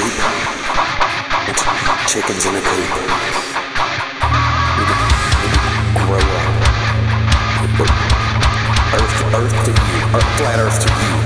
street. It's chickens in a coop. Grow up. Earth, earth to you. Earth, flat earth to you.